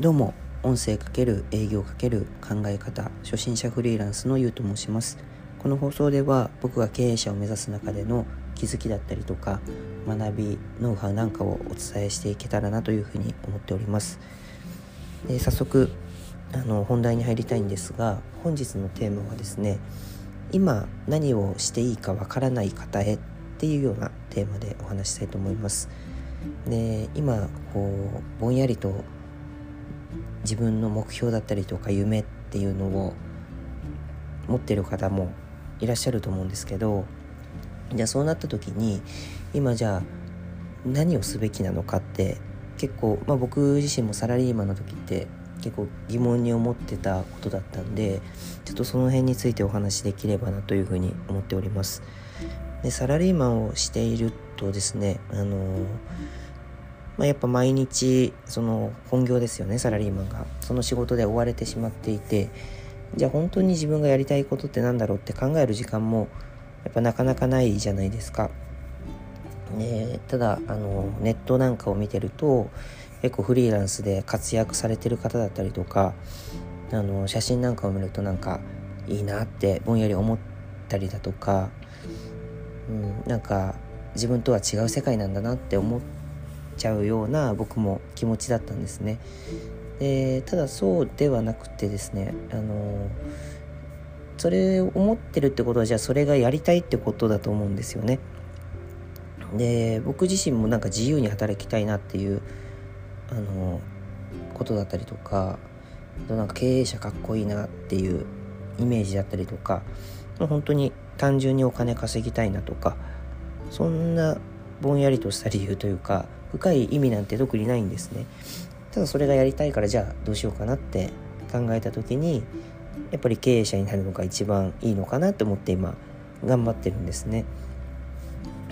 どうも音声かける営業かける考え方初心者フリーランスのゆうと申します。この放送では僕が経営者を目指す中での気づきだったりとか学びノウハウなんかをお伝えしていけたらなというふうに思っております。で早速あの本題に入りたいんですが本日のテーマはですね今何をしていいかわからない方へっていうようなテーマでお話したいと思います。で今こうぼんやりと自分の目標だったりとか夢っていうのを持ってる方もいらっしゃると思うんですけどじゃあそうなった時に今じゃあ何をすべきなのかって結構、まあ、僕自身もサラリーマンの時って結構疑問に思ってたことだったんでちょっとその辺についてお話しできればなというふうに思っております。でサラリーマンをしているとですねあのまあ、やっぱ毎日その本業ですよねサラリーマンがその仕事で追われてしまっていてじゃあ本当に自分がやりたいことって何だろうって考える時間もやっぱなかなかないじゃないですか。ね、ただあのネットなんかを見てると結構フリーランスで活躍されてる方だったりとかあの写真なんかを見るとなんかいいなってぼんやり思ったりだとか、うん、なんか自分とは違う世界なんだなって思ってちゃうような僕も気持ちだったんですね。でただそうではなくてですねあのそれを思ってるってことはじゃあそれがやりたいってことだと思うんですよね。で僕自身もなんか自由に働きたいなっていうあのことだったりとかなんか経営者かっこいいなっていうイメージだったりとか本当に単純にお金稼ぎたいなとかそんなぼんやりとした理由というか深い意味なんて特にないんですねただそれがやりたいからじゃあどうしようかなって考えた時にやっぱり経営者になるのが一番いいのかなと思って今頑張ってるんですね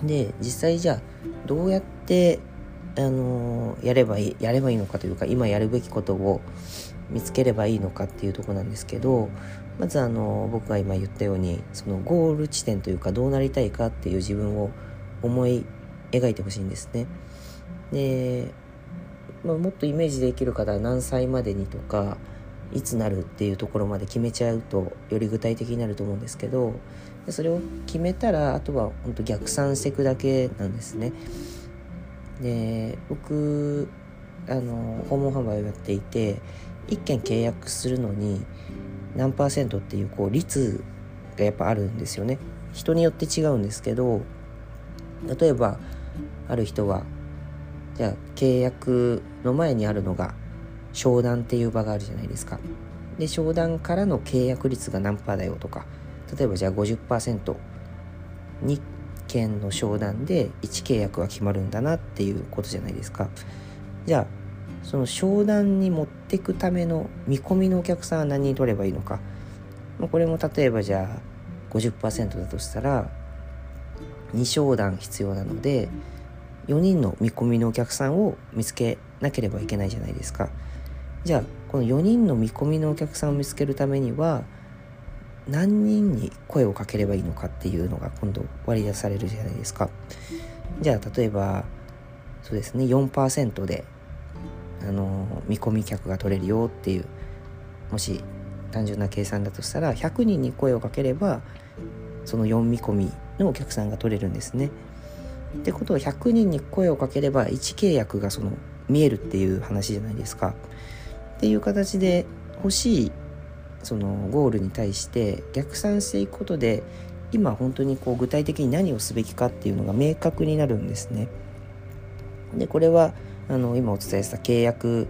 で実際じゃあどうやってあのやればいいやればいいのかというか今やるべきことを見つければいいのかっていうとこなんですけどまずあの僕が今言ったようにそのゴール地点というかどうなりたいかっていう自分を思い描いてほしいんですね。で、まあ、もっとイメージできる方は何歳までにとかいつなるっていうところまで決めちゃうとより具体的になると思うんですけどそれを決めたらあとは本当逆算していくだけなんですね。で僕あの訪問販売をやっていて1件契約するのに何パーセントっていうこう率がやっぱあるんですよね。人によって違うんですけど例えばある人はじゃあ契約の前にあるのが商談っていう場があるじゃないですか。で商談からの契約率が何パーだよとか例えばじゃあ 50%2 件の商談で1契約は決まるんだなっていうことじゃないですか。じゃあその商談に持っていくための見込みのお客さんは何人取ればいいのか。これも例えばじゃあ50%だとしたら2商談必要なので4人の見込みのお客さんを見つけなければいけないじゃないですかじゃあこの4人の見込みのお客さんを見つけるためには何人に声をかければいいのかっていうのが今度割り出されるじゃないですかじゃあ例えばそうですね4%であの見込み客が取れるよっていうもし単純な計算だとしたら100人に声をかければその4見込みのお客さんが取れるんですね。ってことは100人に声をかければ1契約がその見えるっていう話じゃないですか。っていう形で欲しいそのゴールに対して逆算していくことで今本当にこう具体的に何をすべきかっていうのが明確になるんですね。でこれはあの今お伝えした契約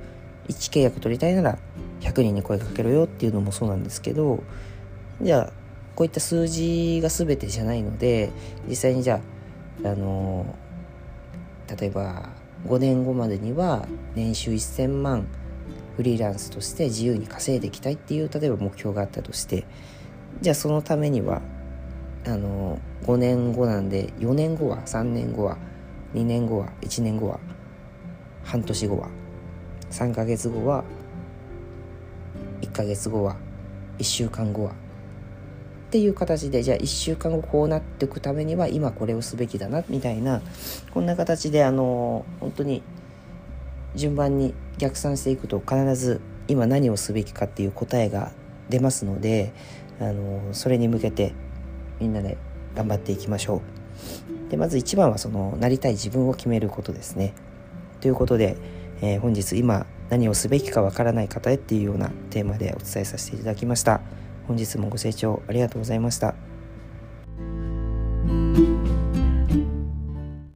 1契約取りたいなら100人に声かけろよっていうのもそうなんですけどじゃあこういった数字が全てじゃないので実際にじゃあ、あの例えば5年後までには年収1000万フリーランスとして自由に稼いでいきたいっていう例えば目標があったとしてじゃあそのためにはあの5年後なんで4年後は3年後は2年後は1年後は半年後は3ヶ月後は1ヶ月後は1週間後はっていう形でじゃあ1週間後こうなっていくためには今これをすべきだなみたいなこんな形であの本当に順番に逆算していくと必ず今何をすべきかっていう答えが出ますのであのそれに向けてみんなで頑張っていきましょう。でまず一番はそのなりたい自分を決めることですね。ということで、えー、本日今何をすべきかわからない方へっていうようなテーマでお伝えさせていただきました。本日もご清聴ありがとうございました。